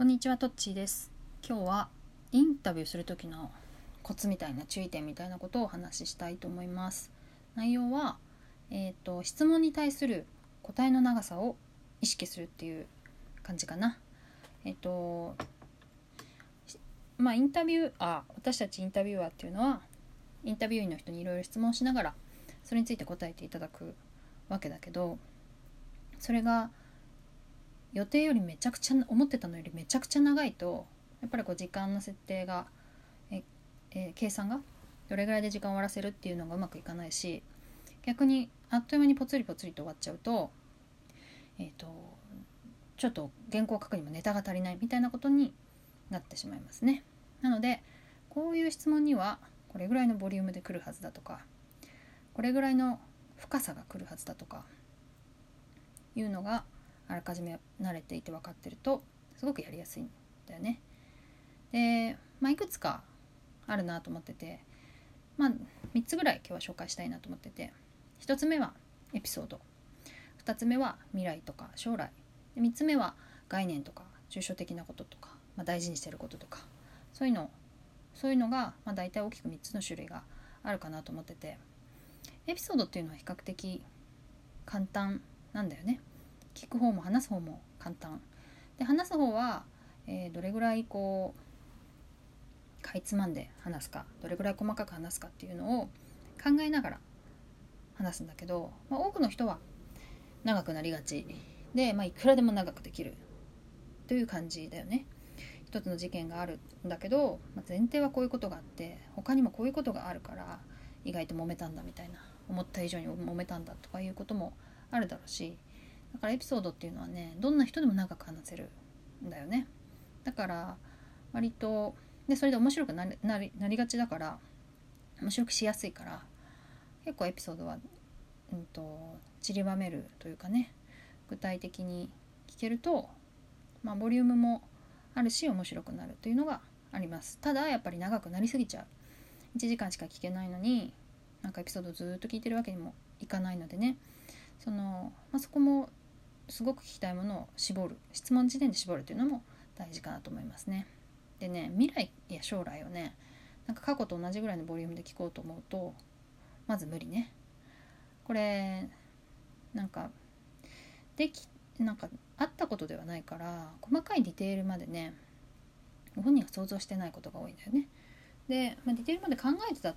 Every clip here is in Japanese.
こんにちは、トッチーです。今日はインタビューする時のコツみたいな注意点みたいなことをお話ししたいと思います。内容は、えっ、と質問に対する答えの長さを意識するっていう感じかな。えっ、とまあインタビューあ私たちインタビュアーっていうのはインタビュー員の人にいろいろ質問しながらそれについて答えていただくわけだけどそれが予定よりめちゃくちゃ思ってたのよりめちゃくちゃ長いとやっぱりこう時間の設定がえ、え計算がどれぐらいで時間を終わらせるっていうのがうまくいかないし逆にあっという間にぽつりぽつりと終わっちゃうと,、えー、とちょっと原稿を書くにもネタが足りないみたいなことになってしまいますね。なのでこういう質問にはこれぐらいのボリュームで来るはずだとかこれぐらいの深さが来るはずだとかいうのがあらかじめ慣れていて分かってるとすごくやりやすいんだよね。で、まあ、いくつかあるなと思ってて、まあ、3つぐらい今日は紹介したいなと思ってて1つ目はエピソード2つ目は未来とか将来3つ目は概念とか抽象的なこととか、まあ、大事にしてることとかそういうのそういうのが、まあ、大体大きく3つの種類があるかなと思っててエピソードっていうのは比較的簡単なんだよね。聞く方も話す方も簡単で話す方は、えーどれぐらいこうかいつまんで話すかどれぐらい細かく話すかっていうのを考えながら話すんだけど、まあ、多くの人は長くなりがちで、まあ、いくらでも長くできるという感じだよね。一つの事件があるんだけど、まあ、前提はこういうことがあって他にもこういうことがあるから意外と揉めたんだみたいな思った以上に揉めたんだとかいうこともあるだろうしだからエピソードっていうのはねどんな人でも長く話せるんだよね。だから割とでそれで面白くなりなりなりがちだから面白くしやすいから結構エピソードは、うん、と散りばめるというかね具体的に聞けると、まあ、ボリュームもあるし面白くなるというのがあります。ただやっぱり長くなりすぎちゃう。1時間しか聞けないのになんかエピソードずっと聞いてるわけにもいかないのでね。その、まあ、そこもすごく聞きたいものを絞る質問時点で絞るというのも大事かなと思いますね。でね未来や将来をねなんか過去と同じぐらいのボリュームで聞こうと思うとまず無理ね。これなんかできなんかあったことではないから細かいディテールまでね本人が想像してないことが多いんだよね。で、まあ、ディテールまで考えてた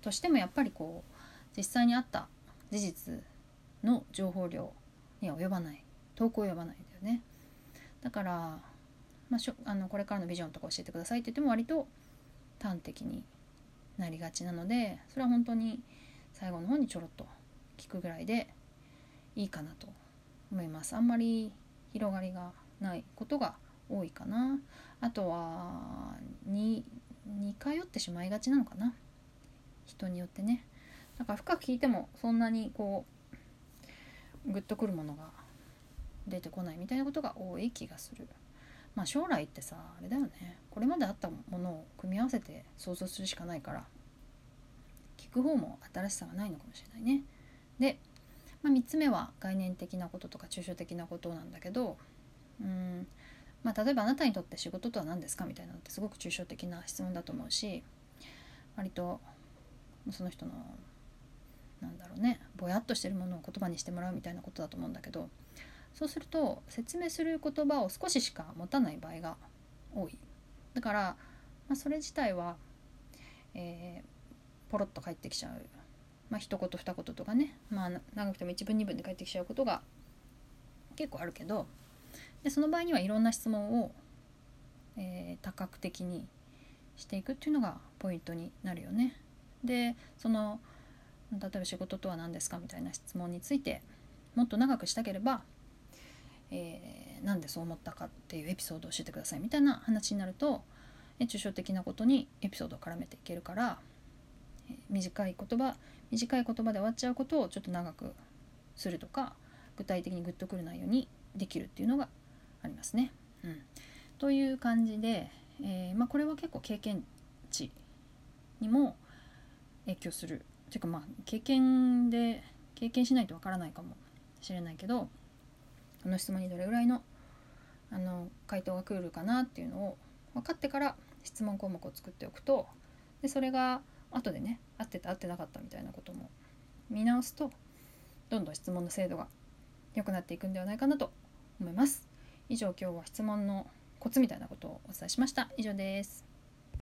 としてもやっぱりこう実際にあった事実の情報量には及ばない。投稿及ばないんだよね。だから、まあ、しょあのこれからのビジョンとか教えてくださいって言っても割と端的になりがちなのでそれは本当に最後の方にちょろっと聞くぐらいでいいかなと思います。あんまり広がりがないことが多いかな。あとはに似通ってしまいがちなのかな。人によってね。だから深く聞いてもそんなにこうグッとくるものが出てこないみたいなことが多い気がする。まあ将来ってさあれだよね。これまであったものを組み合わせて想像するしかないから聞く方も新しさがないのかもしれないね。で、まあ、3つ目は概念的なこととか抽象的なことなんだけどうんまあ例えばあなたにとって仕事とは何ですかみたいなのってすごく抽象的な質問だと思うし割とその人のなんだろうねぼやっとしてるものを言葉にしてもらうみたいなことだと思うんだけどそうすると説明する言葉を少ししか持たない場合が多い。だから、まあ、それ自体は、えーポロッと返ってきちゃう、まあ一言二言とかね、まあ、長くても一文二文で返ってきちゃうことが結構あるけどでその場合にはいろんな質問を、えー多角的にしていくっていうのがポイントになるよね。でその例えば仕事とは何ですかみたいな質問についてもっと長くしたければ、えーなんでそう思ったかっていうエピソードを教えてくださいみたいな話になるとえ抽象的なことにエピソードを絡めていけるから、えー短い言葉短い言葉で終わっちゃうことをちょっと長くするとか具体的にグッとくる内容にできるっていうのがありますね。うん、という感じで、えーまあ、これは結構経験値にも影響するていうかまあ経験で経験しないとわからないかもしれないけどこの質問にどれぐらいのあの回答が来るかなっていうのを分かってから質問項目を作っておくとでそれが後でね合ってた合ってなかったみたいなことも見直すとどんどん質問の精度が良くなっていくんではないかなと思います。以上今日は質問のコツみたいなことをお伝えしました。以上です。